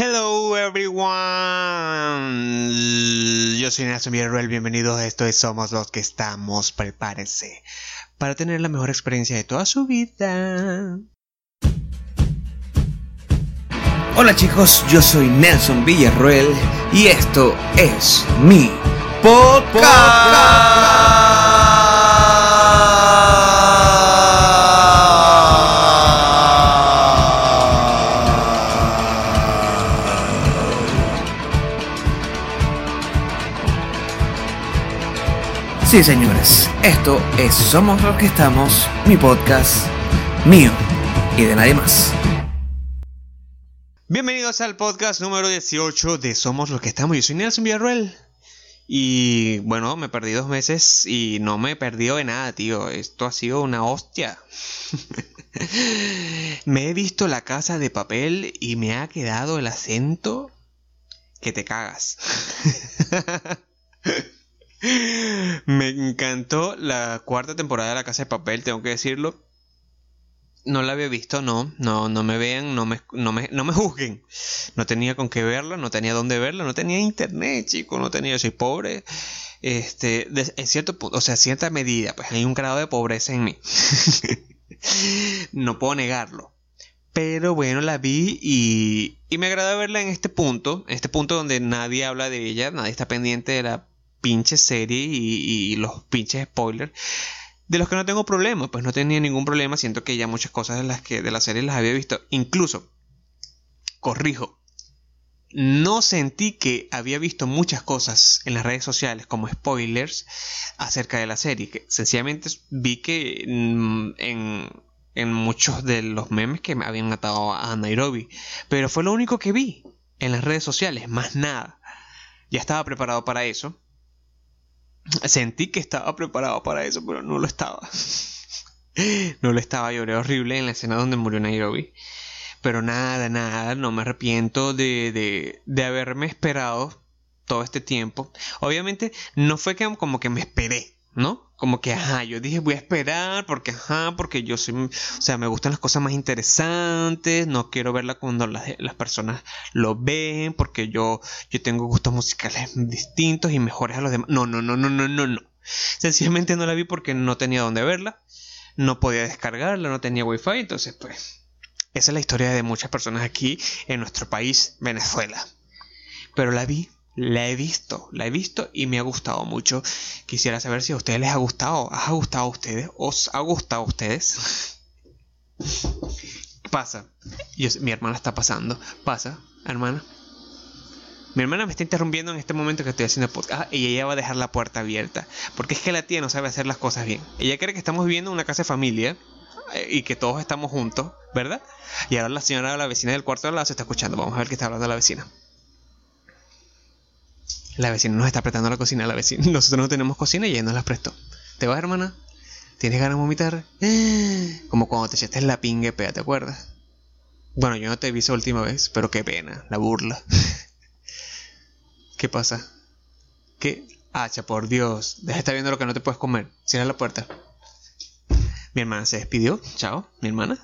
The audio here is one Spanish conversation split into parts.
Hello everyone, yo soy Nelson Villarreal, bienvenidos a esto de Somos los que estamos, prepárese para tener la mejor experiencia de toda su vida. Hola chicos, yo soy Nelson Villarroel y esto es mi Sí, señores, esto es Somos los que estamos, mi podcast mío y de nadie más. Bienvenidos al podcast número 18 de Somos los que estamos. Yo soy Nelson Villarreal. Y bueno, me perdí dos meses y no me he perdido de nada, tío. Esto ha sido una hostia. me he visto la casa de papel y me ha quedado el acento que te cagas. me encantó la cuarta temporada de la casa de papel, tengo que decirlo. No la había visto, no, no, no me vean, no me, no me, no me juzguen. No tenía con qué verla, no tenía dónde verla, no tenía internet, chico, no tenía, soy pobre. Este, en cierto punto, o sea, cierta medida, pues hay un grado de pobreza en mí. no puedo negarlo. Pero bueno, la vi y, y me agrada verla en este punto, en este punto donde nadie habla de ella, nadie está pendiente de la pinche serie y, los pinches spoilers. De los que no tengo problema, pues no tenía ningún problema, siento que ya muchas cosas de las que de la serie las había visto, incluso corrijo, no sentí que había visto muchas cosas en las redes sociales como spoilers acerca de la serie, que sencillamente vi que mm, en, en muchos de los memes que me habían atado a Nairobi, pero fue lo único que vi en las redes sociales, más nada. Ya estaba preparado para eso Sentí que estaba preparado para eso, pero no lo estaba. no lo estaba, lloré horrible en la escena donde murió Nairobi. Pero nada, nada, no me arrepiento de, de, de haberme esperado todo este tiempo. Obviamente no fue que como que me esperé, ¿no? Como que, ajá, yo dije voy a esperar porque, ajá, porque yo soy, o sea, me gustan las cosas más interesantes, no quiero verla cuando las, las personas lo ven, porque yo, yo tengo gustos musicales distintos y mejores a los demás. No, no, no, no, no, no, no. Sencillamente no la vi porque no tenía dónde verla, no podía descargarla, no tenía wifi, entonces pues, esa es la historia de muchas personas aquí en nuestro país, Venezuela. Pero la vi la he visto, la he visto y me ha gustado mucho. Quisiera saber si a ustedes les ha gustado. ¿Ha gustado a ustedes? ¿Os ha gustado a ustedes? Pasa. mi hermana está pasando. Pasa, hermana. Mi hermana me está interrumpiendo en este momento que estoy haciendo podcast y ella va a dejar la puerta abierta. Porque es que la tía no sabe hacer las cosas bien. Ella cree que estamos viviendo en una casa de familia eh, y que todos estamos juntos, ¿verdad? Y ahora la señora, la vecina del cuarto de al lado se está escuchando. Vamos a ver qué está hablando la vecina. La vecina nos está prestando la cocina. La vecina, nosotros no tenemos cocina y ella nos la prestó. ¿Te vas, hermana? ¿Tienes ganas de vomitar? Como cuando te echaste la pingue, pea, ¿te acuerdas? Bueno, yo no te vi esa última vez, pero qué pena, la burla. ¿Qué pasa? ¿Qué? Hacha, por Dios. Deja de estar viendo lo que no te puedes comer. Cierra la puerta. Mi hermana se despidió. Chao, mi hermana.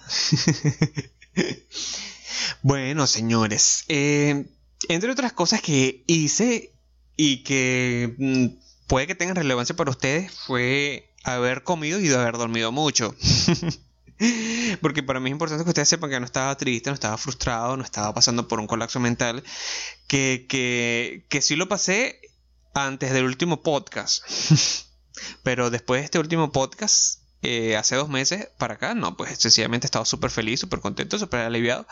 bueno, señores. Eh, entre otras cosas que hice y que mm, puede que tenga relevancia para ustedes fue haber comido y haber dormido mucho. Porque para mí es importante que ustedes sepan que no estaba triste, no estaba frustrado, no estaba pasando por un colapso mental, que, que, que sí lo pasé antes del último podcast. Pero después de este último podcast, eh, hace dos meses para acá, no, pues sencillamente he estado súper feliz, súper contento, súper aliviado.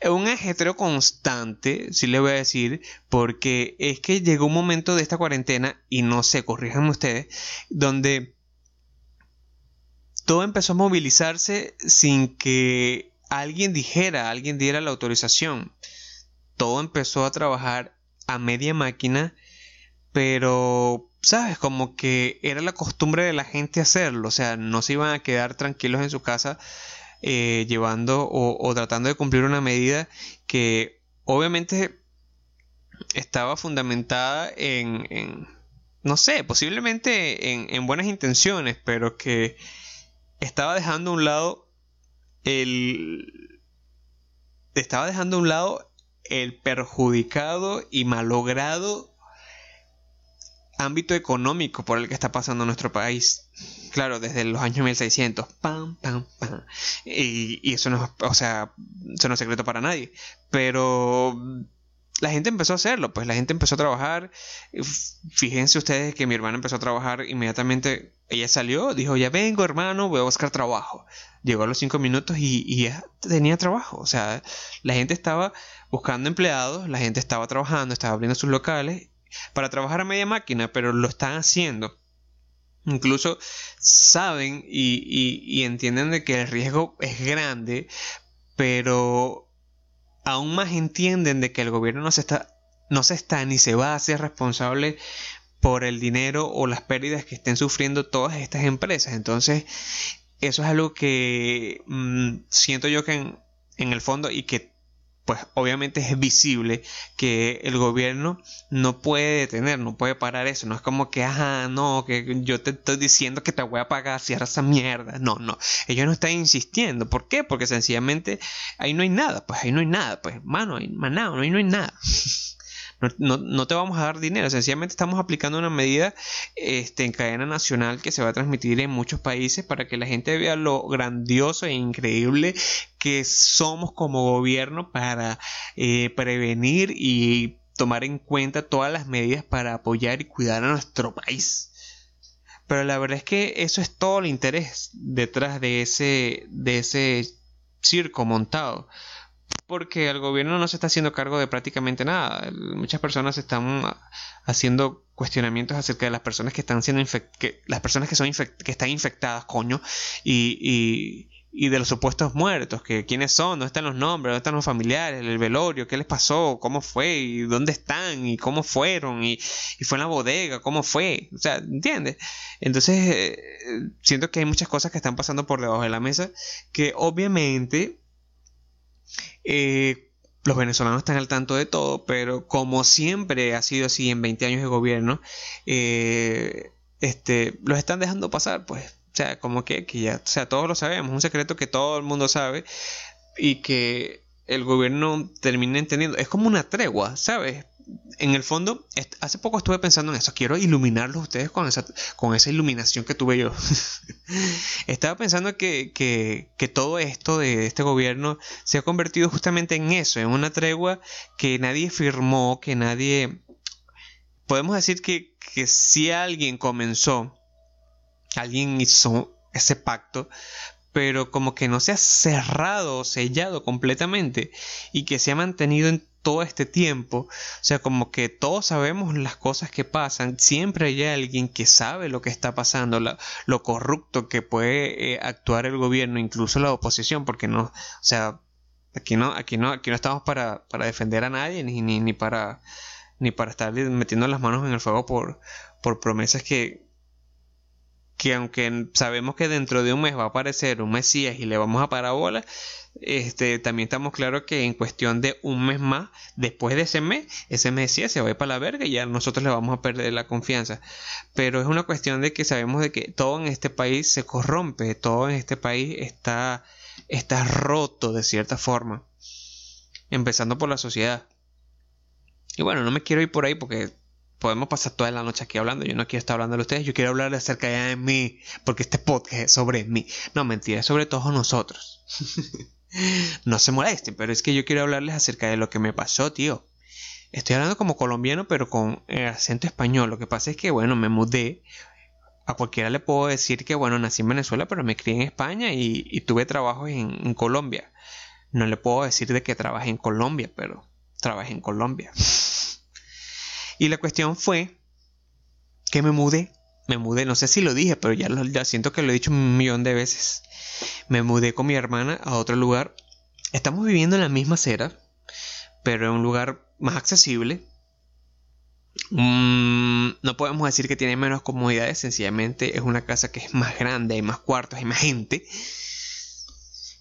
Es un ajetro constante, sí le voy a decir, porque es que llegó un momento de esta cuarentena, y no sé, corríjanme ustedes, donde todo empezó a movilizarse sin que alguien dijera, alguien diera la autorización. Todo empezó a trabajar a media máquina, pero ¿sabes? Como que era la costumbre de la gente hacerlo, o sea, no se iban a quedar tranquilos en su casa eh, llevando o, tratando de cumplir una medida que obviamente estaba fundamentada en, no sé, posiblemente en, en, buenas intenciones, pero que estaba dejando a un lado el... estaba dejando a un lado el perjudicado y malogrado ámbito económico por el que está pasando nuestro país. Claro, desde los años 1600. Pam, pam, pam. Y, eso no, o sea, eso no es secreto para nadie. Pero la gente empezó a hacerlo, pues la gente empezó a trabajar. Fíjense ustedes que mi hermana empezó a trabajar inmediatamente. Ella salió, dijo, ya vengo hermano, voy a buscar trabajo. Llegó a los cinco minutos y, y ya tenía trabajo. O sea, la gente estaba buscando empleados, la gente estaba trabajando, estaba abriendo sus locales para trabajar a media máquina, pero lo están haciendo. Incluso saben y, entienden de que el riesgo es grande, pero aún más entienden de que el gobierno no se está, no se está ni se va a hacer responsable por el dinero o las pérdidas que estén sufriendo todas estas empresas. Entonces, eso es algo que mm, siento yo que en, en el fondo y que pues obviamente es visible que el gobierno no puede detener, no puede parar eso. No es como que, ajá, no, que yo te estoy diciendo que te voy a pagar, cierra esa mierda. No, no. Ellos no están insistiendo. ¿Por qué? Porque sencillamente ahí no hay nada. Pues ahí no hay nada. Pues, mano, ahí, no, ahí no hay nada. No, te vamos a dar dinero, sencillamente estamos aplicando una medida este, en cadena nacional que se va a transmitir en muchos países para que la gente vea lo grandioso e increíble que somos como gobierno para eh, prevenir y tomar en cuenta todas las medidas para apoyar y cuidar a nuestro país. Pero la verdad es que eso es todo el interés detrás de ese, de ese circo montado porque el gobierno no se está haciendo cargo de prácticamente nada. Muchas personas están haciendo cuestionamientos acerca de las personas que están siendo que, las personas que son que están infectadas, coño, y, y, de los supuestos muertos, que quiénes son, dónde están los nombres, dónde están los familiares, el velorio, qué les pasó, cómo fue, y dónde están, y cómo fueron, y, y fue en la bodega, cómo fue, o sea, ¿entiendes? Entonces, eh, siento que hay muchas cosas que están pasando por debajo de la mesa que obviamente eh, los venezolanos están al tanto de todo, pero como siempre ha sido así en 20 años de gobierno, eh, este, los están dejando pasar, pues. O sea, como que, que ya, o sea, todos lo sabemos, un secreto que todo el mundo sabe y que el gobierno termina entendiendo. Es como una tregua, ¿sabes? En el fondo, hace poco estuve pensando en eso. Quiero iluminarlos ustedes con esa, iluminación que tuve yo. Estaba pensando que, todo esto de este gobierno se ha convertido justamente en eso, en una tregua que nadie firmó, que nadie... Podemos decir que, si alguien comenzó, alguien hizo ese pacto, pero como que no se ha cerrado sellado completamente y que se ha mantenido en todo este tiempo. O sea, como que todos sabemos las cosas que pasan. Siempre hay alguien que sabe lo que está pasando, lo corrupto que puede eh, actuar el gobierno, incluso la oposición, porque no, o sea, aquí no, aquí no, aquí no estamos para, para defender a nadie, ni, ni, ni para ni para estar metiendo las manos en el fuego por, por promesas que, que aunque sabemos que dentro de un mes va a aparecer un Mesías y le vamos a parar bola, este, también estamos claros que en cuestión de un mes más, después de ese mes, ese Mesías se va a ir para la verga y ya nosotros le vamos a perder la confianza. Pero es una cuestión de que sabemos de que todo en este país se corrompe, todo en este país está, está roto de cierta forma. Empezando por la sociedad. Y bueno, no me quiero ir por ahí porque podemos pasar toda la noche aquí hablando. Yo no quiero estar hablando de ustedes, yo quiero hablar acerca de mí, porque este podcast es sobre mí. No, mentira, es sobre todos nosotros. no se molesten, pero es que yo quiero hablarles acerca de lo que me pasó, tío. Estoy hablando como colombiano, pero con acento español. Lo que pasa es que, bueno, me mudé. A cualquiera le puedo decir que, bueno, nací en Venezuela, pero me crié en España y, tuve trabajo en, en, Colombia. No le puedo decir de que trabajé en Colombia, pero trabajé en Colombia. Y la cuestión fue que me mudé. Me mudé, no sé si lo dije, pero ya, ya siento que lo he dicho un millón de veces me mudé con mi hermana a otro lugar. Estamos viviendo en la misma acera, pero en un lugar más accesible. Mm, no podemos decir que tiene menos comodidades, sencillamente es una casa que es más grande, hay más cuartos, hay más gente.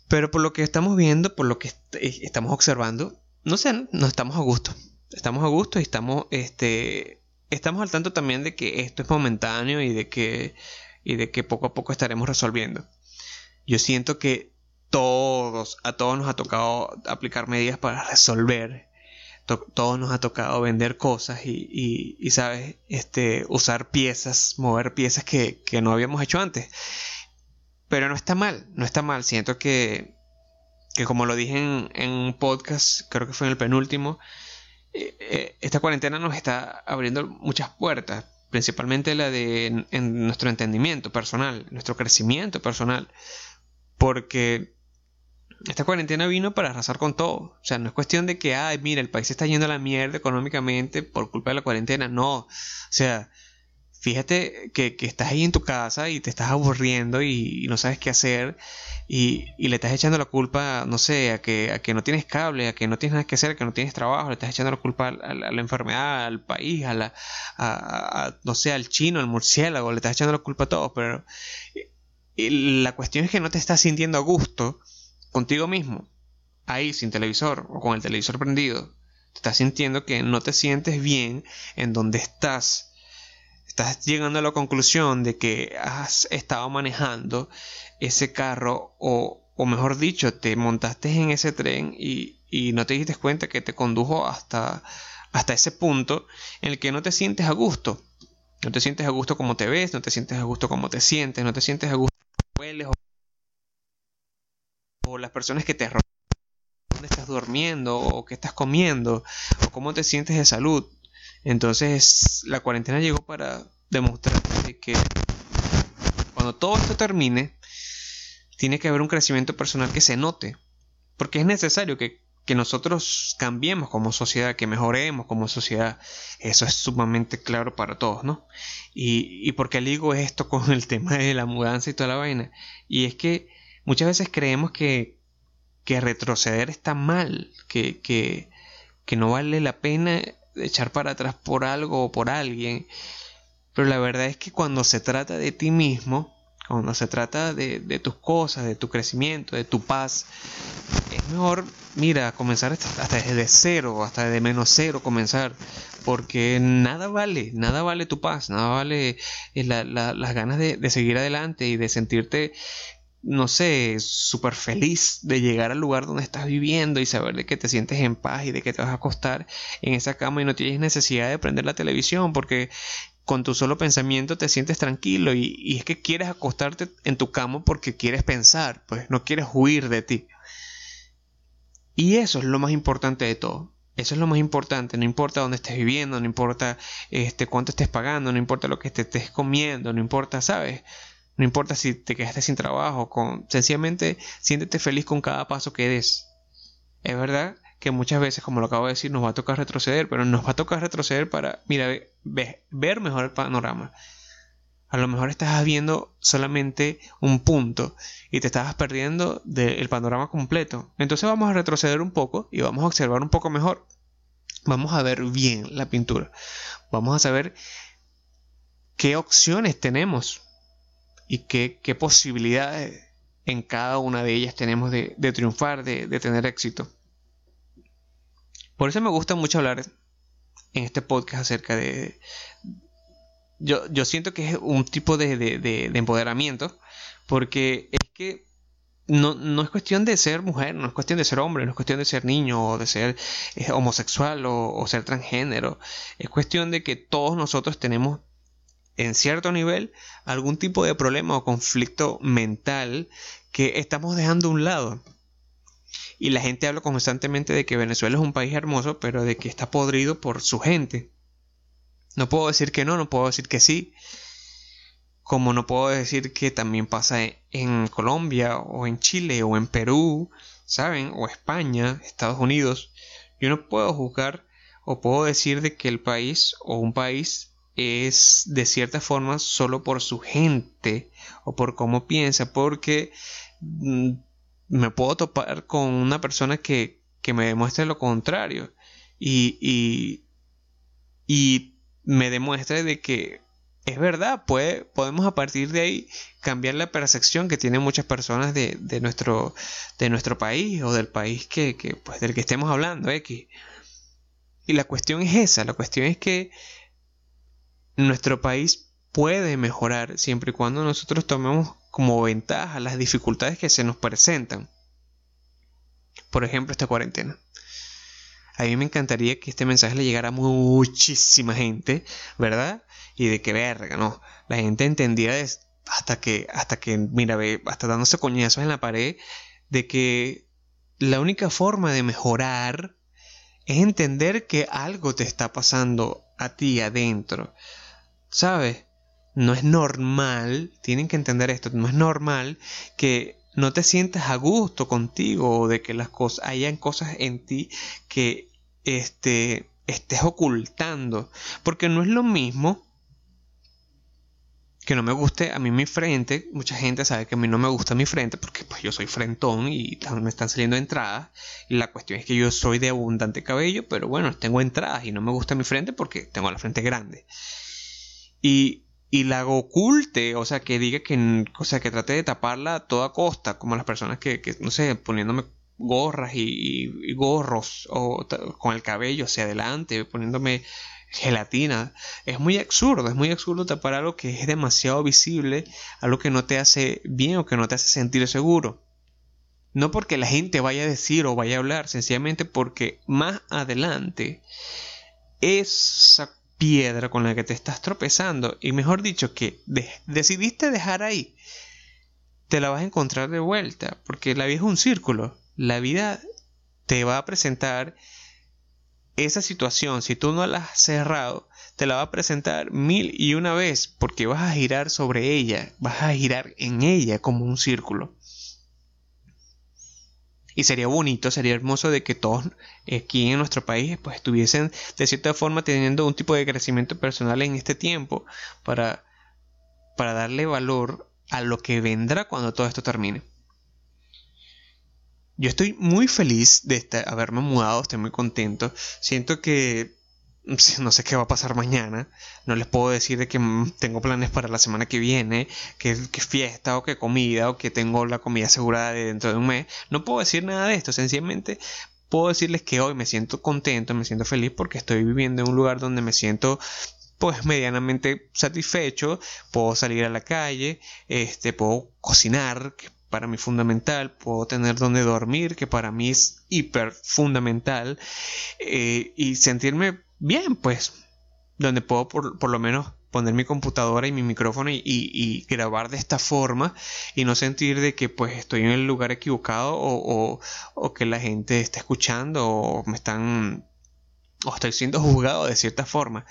Pero por lo que estamos viendo, por lo que eh, estamos observando, no sé, no estamos a gusto. Estamos a gusto y estamos, este, estamos al tanto también de que esto es momentáneo y de que, y de que poco a poco estaremos resolviendo. Yo siento que todos, a todos nos ha tocado aplicar medidas para resolver todos nos ha tocado vender cosas y, ¿sabes? Este, usar piezas, mover piezas que, no habíamos hecho antes. Pero no está mal, no está mal. Siento que, que como lo dije en, un podcast, creo que fue en el penúltimo, eh, eh, esta cuarentena nos está abriendo muchas puertas, principalmente la de en nuestro entendimiento personal, nuestro crecimiento personal, porque esta cuarentena vino para arrasar con todo. O sea, no es cuestión de que, ay, mira, el país está yendo a la mierda económicamente por culpa de la cuarentena. No. O sea, fíjate que, estás ahí en tu casa y te estás aburriendo y, no sabes qué hacer y, le estás echando la culpa, no sé, a que, a que no tienes cable, a que no tienes nada que hacer, a que no tienes trabajo, le estás echando la culpa a, la, enfermedad, al país, a la, a, no sé, al chino, al murciélago, le estás echando la culpa a todos, pero la cuestión es que no te estás sintiendo a gusto contigo mismo, ahí sin televisor o con el televisor prendido, te estás sintiendo que no te sientes bien en donde estás. Estás llegando a la conclusión de que has estado manejando ese carro o, o mejor dicho, te montaste en ese tren y, y no te diste cuenta que te condujo hasta, hasta ese punto en el que no te sientes a gusto. No te sientes a gusto como te ves, no te sientes a gusto como te sientes, no te sientes a gusto como hueles o las personas que te rodean, dónde estás durmiendo o qué estás comiendo o cómo te sientes de salud. Entonces la cuarentena llegó para demostrarte que cuando todo esto termine, tiene que haber un crecimiento personal que se note. Porque es necesario que, nosotros cambiemos como sociedad, que mejoremos como sociedad. Eso es sumamente claro para todos, ¿no? Y, y porque digo esto con el tema de la mudanza y toda la vaina. Y es que Muchas veces creemos que, que retroceder está mal, que, que, que no vale la pena echar para atrás por algo o por alguien. Pero la verdad es que cuando se trata de ti mismo, cuando se trata de, de, tus cosas, de tu crecimiento, de tu paz, es mejor, mira, comenzar hasta desde cero, hasta de menos cero comenzar, porque nada vale, nada vale tu paz, nada vale eh, las ganas de, de, seguir adelante y de sentirte no sé, súper feliz de llegar al lugar donde estás viviendo y saber de que te sientes en paz y de que te vas a acostar en esa cama y no tienes necesidad de prender la televisión porque con tu solo pensamiento te sientes tranquilo y, es que quieres acostarte en tu cama porque quieres pensar, pues no quieres huir de ti. Y eso es lo más importante de todo. Eso es lo más importante, no importa dónde estés viviendo, no importa este cuánto estés pagando, no importa lo que te estés comiendo, no importa, ¿sabes? No importa si te quedaste sin trabajo, con, sencillamente siéntete feliz con cada paso que des. Es verdad que muchas veces, como lo acabo de decir, nos va a tocar retroceder, pero nos va a tocar retroceder para, mira, ver mejor el panorama. A lo mejor estás viendo solamente un punto y te estabas perdiendo del panorama completo. Entonces vamos a retroceder un poco y vamos a observar un poco mejor. Vamos a ver bien la pintura. Vamos a saber qué opciones tenemos y qué, posibilidades en cada una de ellas tenemos de, triunfar, de, tener éxito. Por eso me gusta mucho hablar en este podcast acerca de... Yo, yo siento que es un tipo de, empoderamiento, porque es que no, no, es cuestión de ser mujer, no es cuestión de ser hombre, no es cuestión de ser niño o de ser eh, homosexual o, o, ser transgénero. Es cuestión de que todos nosotros tenemos en cierto nivel algún tipo de problema o conflicto mental que estamos dejando a un lado. Y la gente habla constantemente de que Venezuela es un país hermoso, pero de que está podrido por su gente. No puedo decir que no, no puedo decir que sí. Como no puedo decir que también pasa en Colombia o en Chile o en Perú, ¿saben? O España, Estados Unidos. Yo no puedo juzgar o puedo decir de que el país o un país es de cierta forma solo por su gente o por cómo piensa, porque mm, me puedo topar con una persona que, me demuestre lo contrario y, y, y, me demuestre de que es verdad, puede, podemos a partir de ahí cambiar la percepción que tienen muchas personas de, de, nuestro, de nuestro país o del país que, que, pues, del que estemos hablando. X. Y la cuestión es esa, la cuestión es que nuestro país puede mejorar siempre y cuando nosotros tomemos como ventaja las dificultades que se nos presentan. Por ejemplo, esta cuarentena. A mí me encantaría que este mensaje le llegara a muchísima gente, ¿verdad? Y de que verga, ¿no? La gente entendiera hasta que, hasta que, mira, ve, hasta dándose coñazos en la pared, de que la única forma de mejorar es entender que algo te está pasando a ti adentro. ¿Sabes? No es normal, tienen que entender esto, no es normal que no te sientas a gusto contigo o de que las cosas hayan cosas en ti que este, estés ocultando, porque no es lo mismo que no me guste a mí mi frente. Mucha gente sabe que a mí no me gusta mi frente porque pues yo soy frentón y me están saliendo entradas. Y la cuestión es que yo soy de abundante cabello, pero bueno, tengo entradas y no me gusta mi frente porque tengo la frente grande. Y, y la oculte, o sea, que diga que, o sea, que trate de taparla a toda costa, como las personas que, que no sé, poniéndome gorras y, gorros o con el cabello hacia adelante, poniéndome gelatina. Es muy absurdo, es muy absurdo tapar algo que es demasiado visible, algo que no te hace bien o que no te hace sentir seguro. No porque la gente vaya a decir o vaya a hablar, sencillamente porque más adelante esa piedra con la que te estás tropezando, y mejor dicho, que decidiste dejar ahí, te la vas a encontrar de vuelta, porque la vida es un círculo. La vida te va a presentar esa situación, si tú no la has cerrado, te la va a presentar mil y una vez porque vas a girar sobre ella, vas a girar en ella como un círculo. Y sería bonito, sería hermoso de que todos aquí en nuestro país pues estuviesen de cierta forma teniendo un tipo de crecimiento personal en este tiempo para, para darle valor a lo que vendrá cuando todo esto termine. Yo estoy muy feliz de haberme mudado, estoy muy contento. Siento que no sé qué va a pasar mañana. No les puedo decir de que tengo planes para la semana que viene, que, fiesta o que comida o que tengo la comida asegurada de dentro de un mes. No puedo decir nada de esto. Sencillamente puedo decirles que hoy me siento contento, me siento feliz porque estoy viviendo en un lugar donde me siento pues medianamente satisfecho, puedo salir a la calle, este, puedo cocinar, para mí fundamental, puedo tener donde dormir, que para mí es hiper fundamental, eh, y sentirme bien, pues, donde puedo por, lo menos poner mi computadora y mi micrófono y, grabar de esta forma y no sentir de que pues estoy en el lugar equivocado o, o, que la gente está escuchando o me están o estoy siendo juzgado de cierta forma.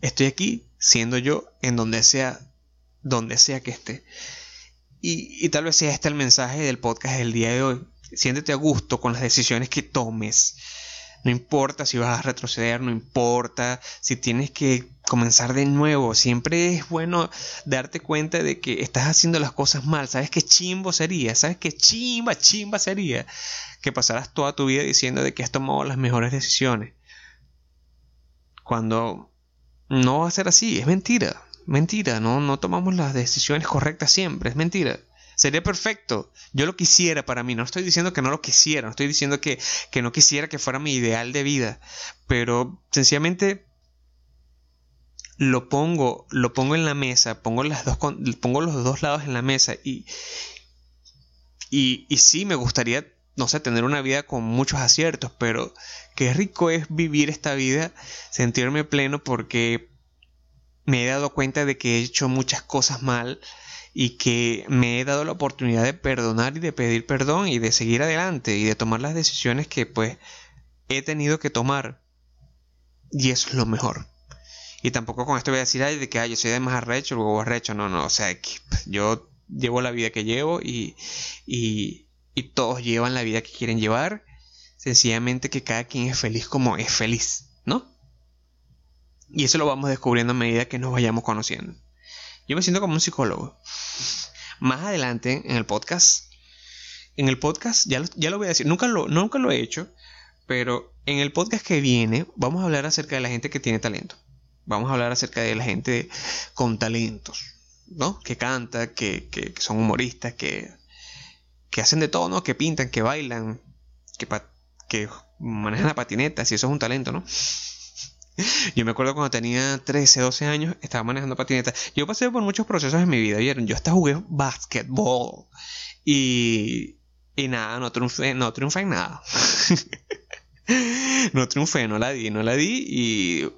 Estoy aquí siendo yo en donde sea, donde sea que esté. Y, tal vez sea este el mensaje del podcast del día de hoy. Siéntete a gusto con las decisiones que tomes. No importa si vas a retroceder, no importa si tienes que comenzar de nuevo. Siempre es bueno darte cuenta de que estás haciendo las cosas mal. ¿Sabes qué chimbo sería? ¿Sabes qué chimba, chimba sería? Que pasaras toda tu vida diciendo de que has tomado las mejores decisiones. Cuando no va a ser así, es mentira. Mentira, no, no tomamos las decisiones correctas siempre, es mentira. Sería perfecto. Yo lo quisiera para mí. No estoy diciendo que no lo quisiera. No estoy diciendo que, que no quisiera que fuera mi ideal de vida. Pero sencillamente lo pongo, lo pongo en la mesa. Pongo, dos, pongo los dos lados en la mesa. Y, y, y sí, me gustaría, no sé, tener una vida con muchos aciertos. Pero qué rico es vivir esta vida. Sentirme pleno porque me he dado cuenta de que he hecho muchas cosas mal y que me he dado la oportunidad de perdonar y de pedir perdón y de seguir adelante y de tomar las decisiones que pues he tenido que tomar. Y eso es lo mejor. Y tampoco con esto voy a decir, ay, de que yo soy de más arrecho, luego arrecho. No, no, o sea, que yo llevo la vida que llevo y, y, y todos llevan la vida que quieren llevar. Sencillamente que cada quien es feliz como es feliz, ¿no? Y eso lo vamos descubriendo a medida que nos vayamos conociendo. Yo me siento como un psicólogo. Más adelante en el podcast, en el podcast, ya lo, ya lo voy a decir, nunca lo, nunca lo he hecho, pero en el podcast que viene vamos a hablar acerca de la gente que tiene talento. Vamos a hablar acerca de la gente con talentos, ¿no? Que canta, que, que, son humoristas, que, que hacen de todo, ¿no? Que pintan, que bailan, que, que manejan la patineta, si eso es un talento, ¿no? Yo me acuerdo cuando tenía 13, 12 años, estaba manejando patineta. Yo pasé por muchos procesos en mi vida, ¿vieron? Yo hasta jugué básquetbol. Y, y nada, no triunfé, no triunfé en nada. no triunfé, no la di, no la di y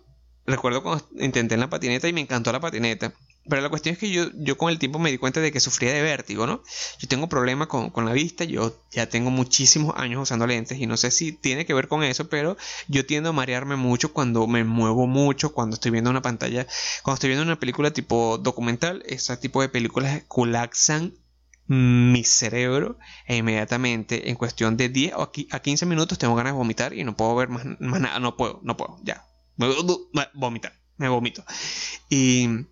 recuerdo cuando intenté en la patineta y me encantó la patineta. Pero la cuestión es que yo, yo con el tiempo me di cuenta de que sufría de vértigo, ¿no? Yo tengo problemas con, con, la vista, yo ya tengo muchísimos años usando lentes y no sé si tiene que ver con eso, pero yo tiendo a marearme mucho cuando me muevo mucho, cuando estoy viendo una pantalla, cuando estoy viendo una película tipo documental, ese tipo de películas colapsan mi cerebro e inmediatamente en cuestión de 10 o a 15 minutos tengo ganas de vomitar y no puedo ver más, más nada, no puedo, no puedo, ya, vomitar, me vomito. Y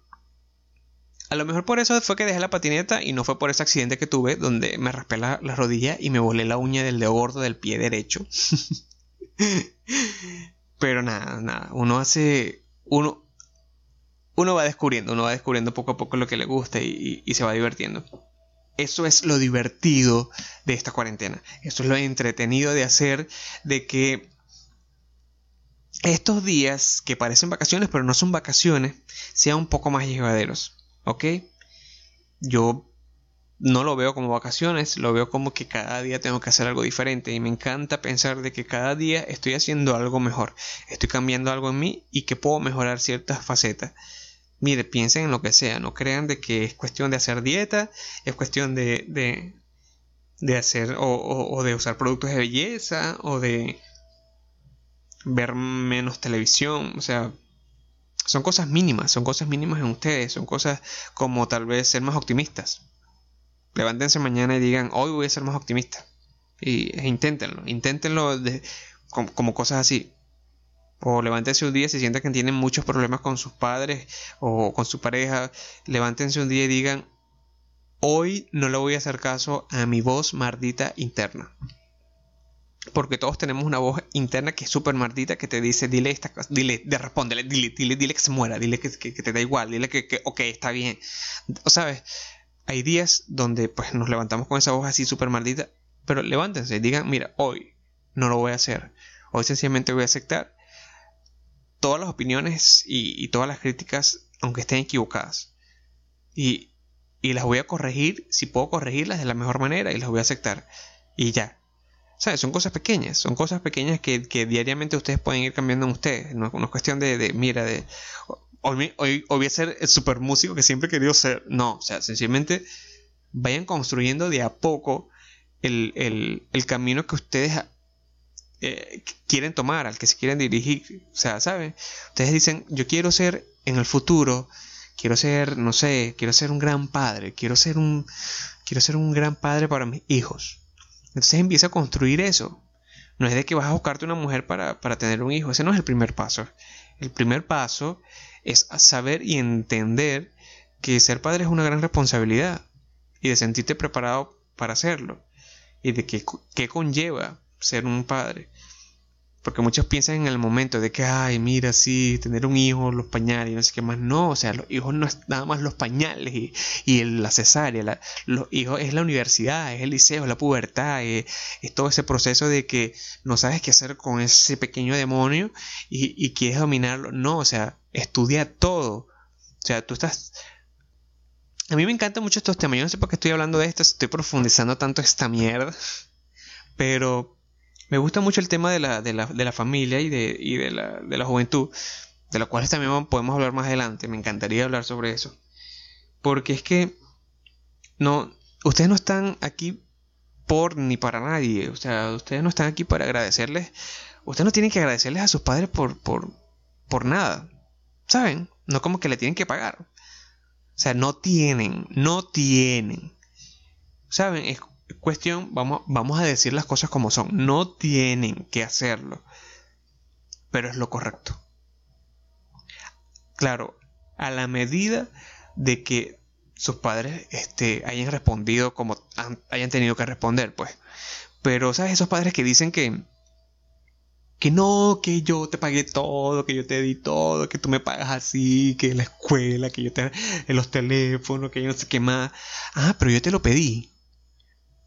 a lo mejor por eso fue que dejé la patineta y no fue por ese accidente que tuve donde me raspé la, rodilla y me volé la uña del dedo gordo del pie derecho. Pero nada, nada, uno hace, uno, uno va descubriendo, uno va descubriendo poco a poco lo que le gusta y, y se va divirtiendo. Eso es lo divertido de esta cuarentena. Eso es lo entretenido de hacer, de que estos días que parecen vacaciones, pero no son vacaciones, sean un poco más llevaderos. ¿Ok? Yo no lo veo como vacaciones, lo veo como que cada día tengo que hacer algo diferente y me encanta pensar de que cada día estoy haciendo algo mejor, estoy cambiando algo en mí y que puedo mejorar ciertas facetas. Mire, piensen en lo que sea, no crean de que es cuestión de hacer dieta, es cuestión de, de, de hacer o, o de usar productos de belleza o de ver menos televisión, o sea, son cosas mínimas, son cosas mínimas en ustedes, son cosas como tal vez ser más optimistas. Levántense mañana y digan, hoy voy a ser más optimista. Y e inténtenlo, inténtenlo de, como, cosas así. O levántense un día si sienten que tienen muchos problemas con sus padres o con su pareja. Levántense un día y digan, hoy no le voy a hacer caso a mi voz mardita interna. Porque todos tenemos una voz interna que es súper maldita que te dice, dile esta cosa, dile, de, respóndele, dile, dile, dile que se muera, dile que, te da igual, dile que, que, ok, está bien. O sabes, hay días donde pues nos levantamos con esa voz así súper maldita, pero levántense digan, mira, hoy no lo voy a hacer. Hoy sencillamente voy a aceptar todas las opiniones y, y todas las críticas, aunque estén equivocadas. Y, y las voy a corregir, si puedo corregirlas de la mejor manera, y las voy a aceptar. Y ya, son cosas pequeñas, son cosas pequeñas que, diariamente ustedes pueden ir cambiando en ustedes. No, es cuestión de, mira, de hoy, hoy, voy a ser el super músico que siempre he querido ser. No, o sea, sencillamente vayan construyendo de a poco el, camino que ustedes eh, quieren tomar, al que se quieren dirigir. O sea, ¿saben? Ustedes dicen, yo quiero ser en el futuro, quiero ser, no sé, quiero ser un gran padre, quiero ser un, quiero ser un gran padre para mis hijos. Entonces empieza a construir eso. No es de que vas a buscarte una mujer para, tener un hijo. Ese no es el primer paso. El primer paso es saber y entender que ser padre es una gran responsabilidad y de sentirte preparado para hacerlo y de qué, qué conlleva ser un padre. Porque muchos piensan en el momento de que, ay, mira, sí, tener un hijo, los pañales y no sé qué más. No, o sea, los hijos no es nada más los pañales y, y la cesárea. los hijos es la universidad, es el liceo, es la pubertad, es, todo ese proceso de que no sabes qué hacer con ese pequeño demonio y, y quieres dominarlo. No, o sea, estudia todo. O sea, tú estás a mí me encantan mucho estos temas. Yo no sé por qué estoy hablando de esto, estoy profundizando tanto esta mierda. Pero me gusta mucho el tema de la, de la, de la familia y, de, y de, la, de la juventud, de lo cual también podemos hablar más adelante. Me encantaría hablar sobre eso. Porque es que no, ustedes no están aquí por ni para nadie. O sea, ustedes no están aquí para agradecerles. Ustedes no tienen que agradecerles a sus padres por, por, por nada. ¿Saben? No como que le tienen que pagar. O sea, no tienen, no tienen. ¿Saben? Es cuestión, vamos, vamos a decir las cosas como son. No tienen que hacerlo, pero es lo correcto. Claro, a la medida de que sus padres este, hayan respondido como hayan tenido que responder, pues. Pero, ¿sabes? Esos padres que dicen que, que no, que yo te pagué todo, que yo te di todo, que tú me pagas así, que la escuela, que yo te en los teléfonos, que yo no sé qué más. Ah, pero yo te lo pedí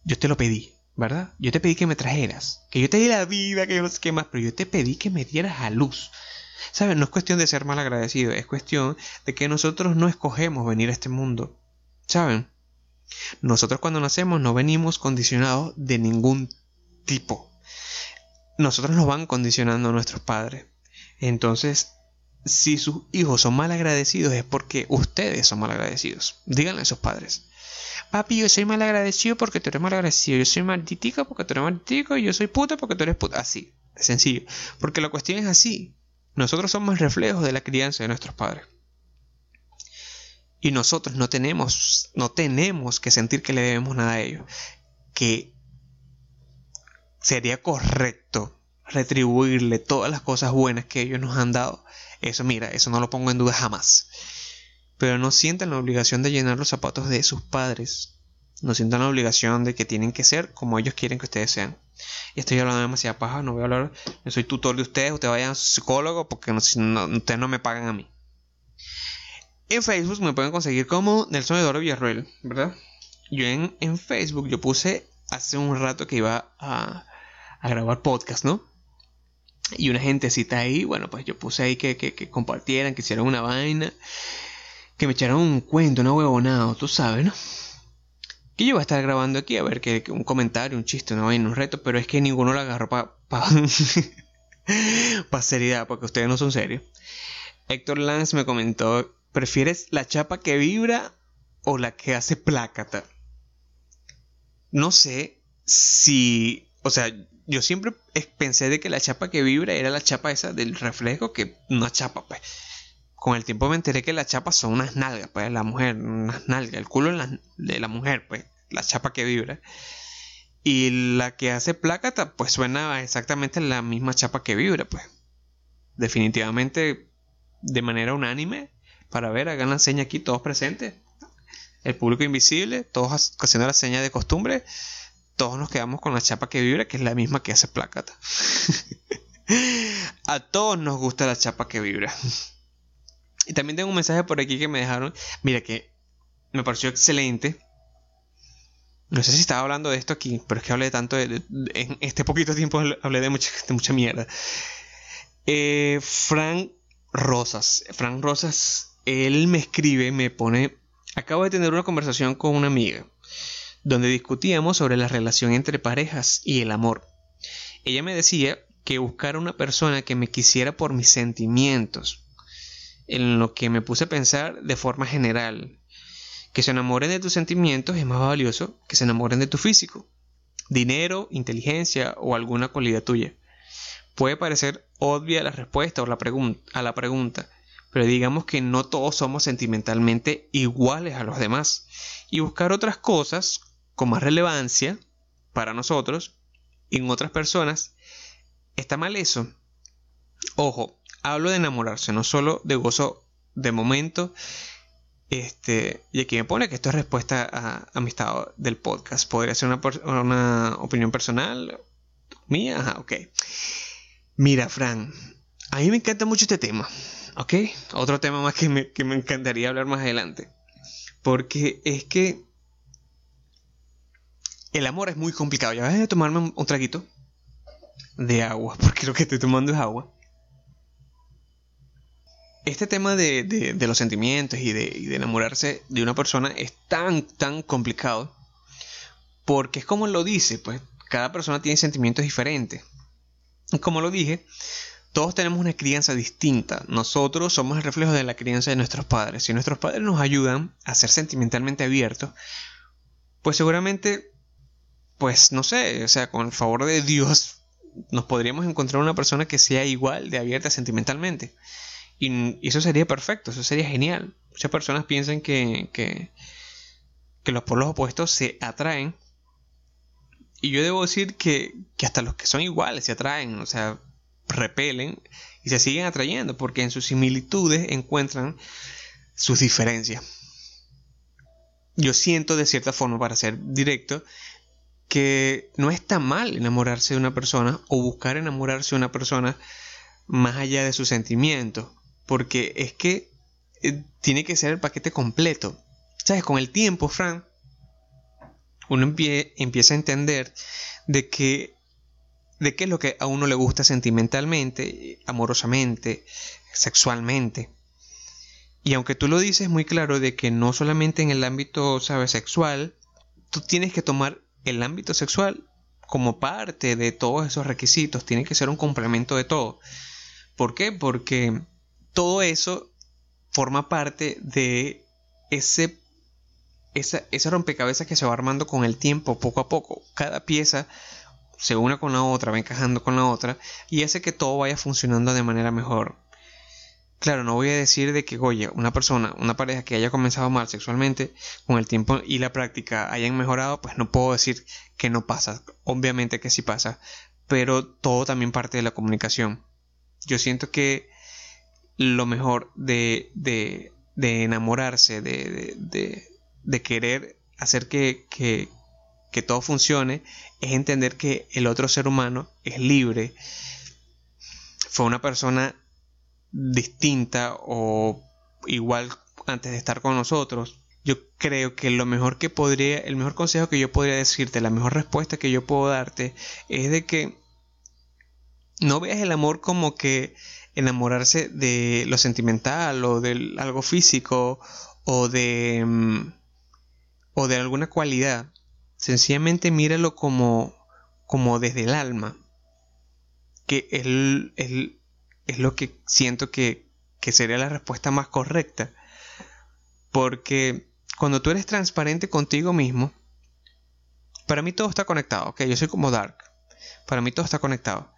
yo te lo pedí, ¿verdad? Yo te pedí que me trajeras, que yo te di la vida, que yo no sé más, pero yo te pedí que me dieras a luz. ¿Saben? No es cuestión de ser mal agradecido, es cuestión de que nosotros no escogemos venir a este mundo. ¿Saben? Nosotros cuando nacemos no venimos condicionados de ningún tipo. nosotros nos van condicionando a nuestros padres. Entonces, si sus hijos son mal agradecidos es porque ustedes son mal agradecidos. Díganle a sus padres. Papi, yo soy mal agradecido porque tú eres mal agradecido. Yo soy malditico porque tú eres malditico. Y yo soy puta porque tú eres puta. Así, es sencillo. Porque la cuestión es así. Nosotros somos reflejos de la crianza de nuestros padres. Y nosotros no tenemos, no tenemos que sentir que le debemos nada a ellos. Que sería correcto retribuirle todas las cosas buenas que ellos nos han dado. Eso, mira, eso no lo pongo en duda jamás. Pero no sientan la obligación de llenar los zapatos de sus padres. No sientan la obligación de que tienen que ser como ellos quieren que ustedes sean. Y estoy hablando demasiado paja, no voy a hablar. Yo soy tutor de ustedes, ustedes vayan a su psicólogo porque no, ustedes no me pagan a mí. En Facebook me pueden conseguir como Nelson Eduardo Villarroel, ¿verdad? Yo en, Facebook yo puse hace un rato que iba a, grabar podcast, ¿no? Y una gentecita ahí, bueno, pues yo puse ahí que, que compartieran, que hicieran una vaina, que me echaran un cuento, una huevonada, tú sabes, ¿no? Que yo voy a estar grabando aquí a ver que, un comentario, un chiste, una vaina, un reto, pero es que ninguno lo agarró para pa, pa seriedad, porque ustedes no son serios. Héctor Lance me comentó, ¿prefieres la chapa que vibra o la que hace plácata? No sé si, o sea, yo siempre pensé de que la chapa que vibra era la chapa esa del reflejo, que una chapa, pues. Con el tiempo me enteré que las chapas son unas nalgas, pues, la mujer, unas nalgas, el culo de la mujer, pues, la chapa que vibra. Y la que hace plácata, pues suena exactamente la misma chapa que vibra, pues. Definitivamente, de manera unánime, para ver, hagan la seña aquí, todos presentes. El público invisible, todos haciendo la seña de costumbre todos nos quedamos con la chapa que vibra, que es la misma que hace plácata. a todos nos gusta la chapa que vibra. Y también tengo un mensaje por aquí que me dejaron. Mira que me pareció excelente. No sé si estaba hablando de esto aquí, pero es que hablé tanto de, en este poquito tiempo hablé de mucha, mierda. Eh, Frank Rosas. Frank Rosas, él me escribe, me pone. Acabo de tener una conversación con una amiga donde discutíamos sobre la relación entre parejas y el amor. Ella me decía que buscara una persona que me quisiera por mis sentimientos, en lo que me puse a pensar de forma general. Que se enamoren de tus sentimientos es más valioso que se enamoren de tu físico, dinero, inteligencia o alguna cualidad tuya. Puede parecer obvia la respuesta o la a la pregunta, pero digamos que no todos somos sentimentalmente iguales a los demás. Y buscar otras cosas con más relevancia para nosotros y en otras personas, está mal eso. Ojo, hablo de enamorarse, no solo de gozo de momento. Este, y aquí me pone que esto es respuesta a, mi estado del podcast. Podría ser una, una opinión personal mía. Ajá, ok. Mira, Fran, a mí me encanta mucho este tema. ¿Ok? Otro tema más que me, que me encantaría hablar más adelante. Porque es que el amor es muy complicado. Ya voy a tomarme un, traguito de agua, porque lo que estoy tomando es agua. Este tema de, los sentimientos y de, enamorarse de una persona es tan, tan complicado. Porque es como lo dice, pues cada persona tiene sentimientos diferentes. Como lo dije, todos tenemos una crianza distinta. Nosotros somos el reflejo de la crianza de nuestros padres. Si nuestros padres nos ayudan a ser sentimentalmente abiertos, pues seguramente pues no sé, o sea, con el favor de Dios, nos podríamos encontrar una persona que sea igual de abierta sentimentalmente. Y, eso sería perfecto, eso sería genial. Muchas personas piensan que, que, los polos opuestos se atraen. Y yo debo decir que, que hasta los que son iguales se atraen, o sea, repelen y se siguen atrayendo porque en sus similitudes encuentran sus diferencias. Yo siento de cierta forma, para ser directo, que no está mal enamorarse de una persona o buscar enamorarse de una persona más allá de sus sentimientos, porque es que eh, tiene que ser el paquete completo. ¿Sabes? Con el tiempo, Fran, uno empieza a entender de que de qué es lo que a uno le gusta sentimentalmente, amorosamente, sexualmente. Y aunque tú lo dices muy claro de que no solamente en el ámbito, sabes, sexual, tú tienes que tomar el ámbito sexual como parte de todos esos requisitos, tiene que ser un complemento de todo. ¿Por qué? Porque todo eso forma parte de ese, esa, ese rompecabezas que se va armando con el tiempo, poco a poco. Cada pieza se une con la otra, va encajando con la otra y hace que todo vaya funcionando de manera mejor. Claro, no voy a decir de que, oye, una persona, una pareja que haya comenzado mal sexualmente, con el tiempo y la práctica hayan mejorado, pues no puedo decir que no pasa. Obviamente que sí pasa, pero todo también parte de la comunicación. Yo siento que lo mejor de, de, de enamorarse, de, de, de, querer hacer que, que, que todo funcione, es entender que el otro ser humano es libre. Fue una persona distinta o igual antes de estar con nosotros, yo creo que lo mejor que podría, el mejor consejo que yo podría decirte, la mejor respuesta que yo puedo darte es de que no veas el amor como que enamorarse de lo sentimental o de algo físico o de mm, o de alguna cualidad. Sencillamente míralo como como desde el alma. Que el, es lo que siento que, que sería la respuesta más correcta. Porque cuando tú eres transparente contigo mismo, para mí todo está conectado, ok, yo soy como Dark, para mí todo está conectado.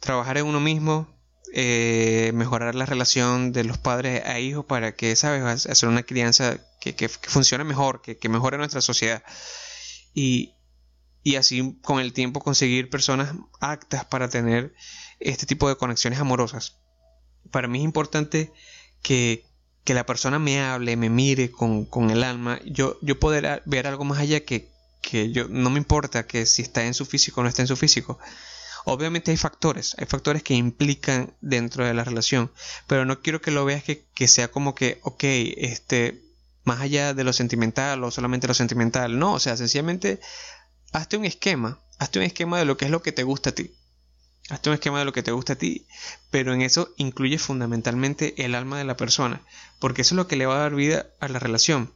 Trabajar en uno mismo, eh, mejorar la relación de los padres a hijos para que, ¿sabes?, hacer una crianza que, funcione mejor, que, que, mejore nuestra sociedad. Y, y así con el tiempo conseguir personas aptas para tener este tipo de conexiones amorosas. Para mí es importante que, que la persona me hable, me mire con, con, el alma, yo, yo poder ver algo más allá que, que yo no me importa que si está en su físico o no está en su físico. Obviamente hay factores, hay factores que implican dentro de la relación, pero no quiero que lo veas que, que sea como que, ok, este, más allá de lo sentimental o solamente lo sentimental, no, o sea, sencillamente hazte un esquema, hazte un esquema de lo que es lo que te gusta a ti. Hazte un esquema de lo que te gusta a ti, pero en eso incluye fundamentalmente el alma de la persona, porque eso es lo que le va a dar vida a la relación.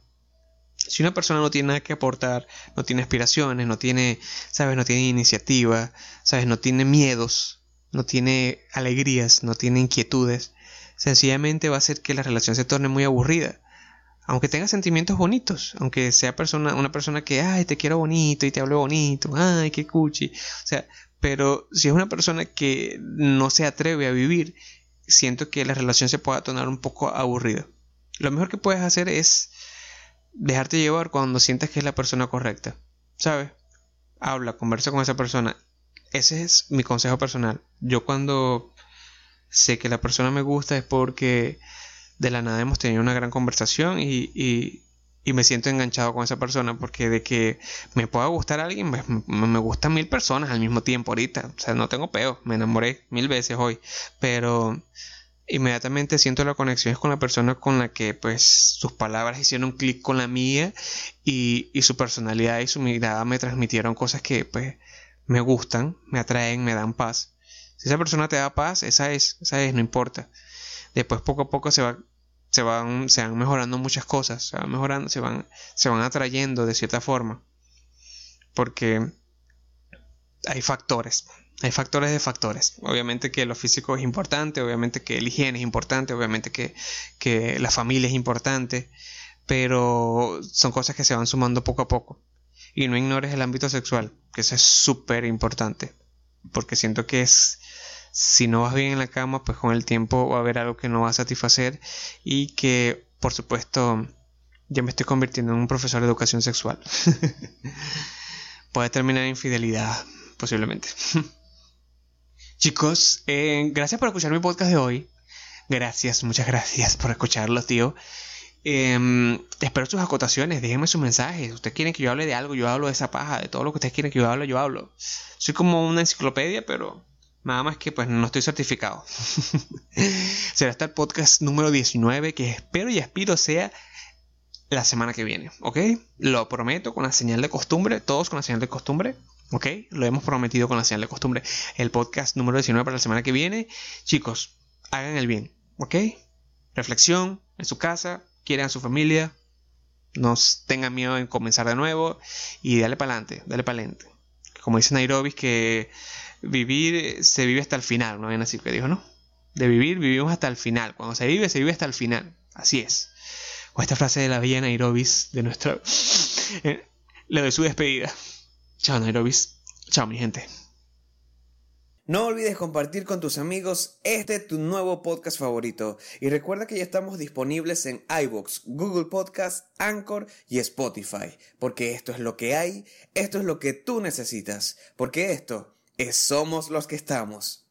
Si una persona no tiene nada que aportar, no tiene aspiraciones, no tiene, sabes, no tiene iniciativa, sabes, no tiene miedos, no tiene alegrías, no tiene inquietudes, sencillamente va a hacer que la relación se torne muy aburrida. Aunque tenga sentimientos bonitos, aunque sea persona, una persona que, ay, te quiero bonito y te hablo bonito, ay, qué cuchi. O sea, pero si es una persona que no se atreve a vivir, siento que la relación se puede tornar un poco aburrida. Lo mejor que puedes hacer es dejarte llevar cuando sientas que es la persona correcta. ¿Sabes? Habla, conversa con esa persona. Ese es mi consejo personal. Yo cuando sé que la persona me gusta es porque de la nada hemos tenido una gran conversación y, y me siento enganchado con esa persona porque de que me pueda gustar alguien, pues, me, gustan mil personas al mismo tiempo ahorita. O sea, no tengo peo, me enamoré mil veces hoy, pero inmediatamente siento la conexión con la persona con la que pues sus palabras hicieron clic con la mía y, y, su personalidad y su mirada me transmitieron cosas que pues me gustan, me atraen, me dan paz. Si esa persona te da paz, esa es, esa es, no importa. Después poco a poco se va se van, se van mejorando muchas cosas, se van mejorando, se van, se van atrayendo de cierta forma. Porque hay factores, hay factores de factores. Obviamente que lo físico es importante, obviamente que el higiene es importante, obviamente que, que la familia es importante, pero son cosas que se van sumando poco a poco. Y no ignores el ámbito sexual, que eso es súper importante, porque siento que es si no vas bien en la cama, pues con el tiempo va a haber algo que no va a satisfacer y que, por supuesto, ya me estoy convirtiendo en un profesor de educación sexual. Puede terminar en infidelidad, posiblemente. Chicos, eh, gracias por escuchar mi podcast de hoy. Gracias, muchas gracias por escucharlo, tío. Em, espero sus acotaciones, déjenme sus mensajes. Ustedes quieren que yo hable de algo, yo hablo de esa paja, de todo lo que ustedes quieren que yo hable, yo hablo. Soy como una enciclopedia, pero Nada más que pues no estoy certificado. Será hasta el podcast número 19 que espero y aspiro sea la semana que viene, ¿ok? Lo prometo con la señal de costumbre, todos con la señal de costumbre, ¿ok? Lo hemos prometido con la señal de costumbre. El podcast número 19 para la semana que viene. Chicos, hagan el bien, ¿ok? Reflexión en su casa, quieran a su familia, no tengan miedo en comenzar de nuevo y dale para adelante, dale para adelante como dice Nairobi, que vivir se vive hasta el final, ¿no? Bien así que dijo, ¿no? De vivir, vivimos hasta el final. Cuando se vive, se vive hasta el final. Así es. O esta frase de la bella Nairobi de nuestra... Eh, le doy su despedida. Chao Nairobi. Chao mi gente. No olvides compartir con tus amigos este tu nuevo podcast favorito y recuerda que ya estamos disponibles en iBox, Google Podcast, Anchor y Spotify, porque esto es lo que hay, esto es lo que tú necesitas, porque esto es Somos los que estamos.